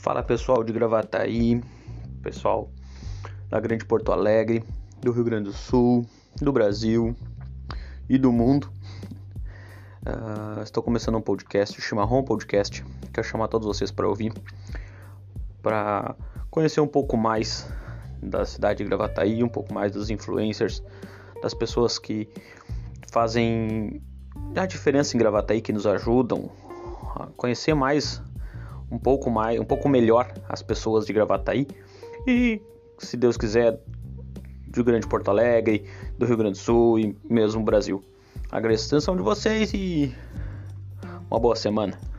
Fala pessoal de Gravataí, pessoal da Grande Porto Alegre, do Rio Grande do Sul, do Brasil e do mundo. Uh, estou começando um podcast, o Chimarrão Podcast. Quero chamar todos vocês para ouvir, para conhecer um pouco mais da cidade de Gravataí, um pouco mais dos influencers, das pessoas que fazem a diferença em Gravataí, que nos ajudam a conhecer mais um pouco mais, um pouco melhor as pessoas de Gravataí e, se Deus quiser, do Grande Porto Alegre, do Rio Grande do Sul e mesmo Brasil. Agradeço a atenção de vocês e uma boa semana.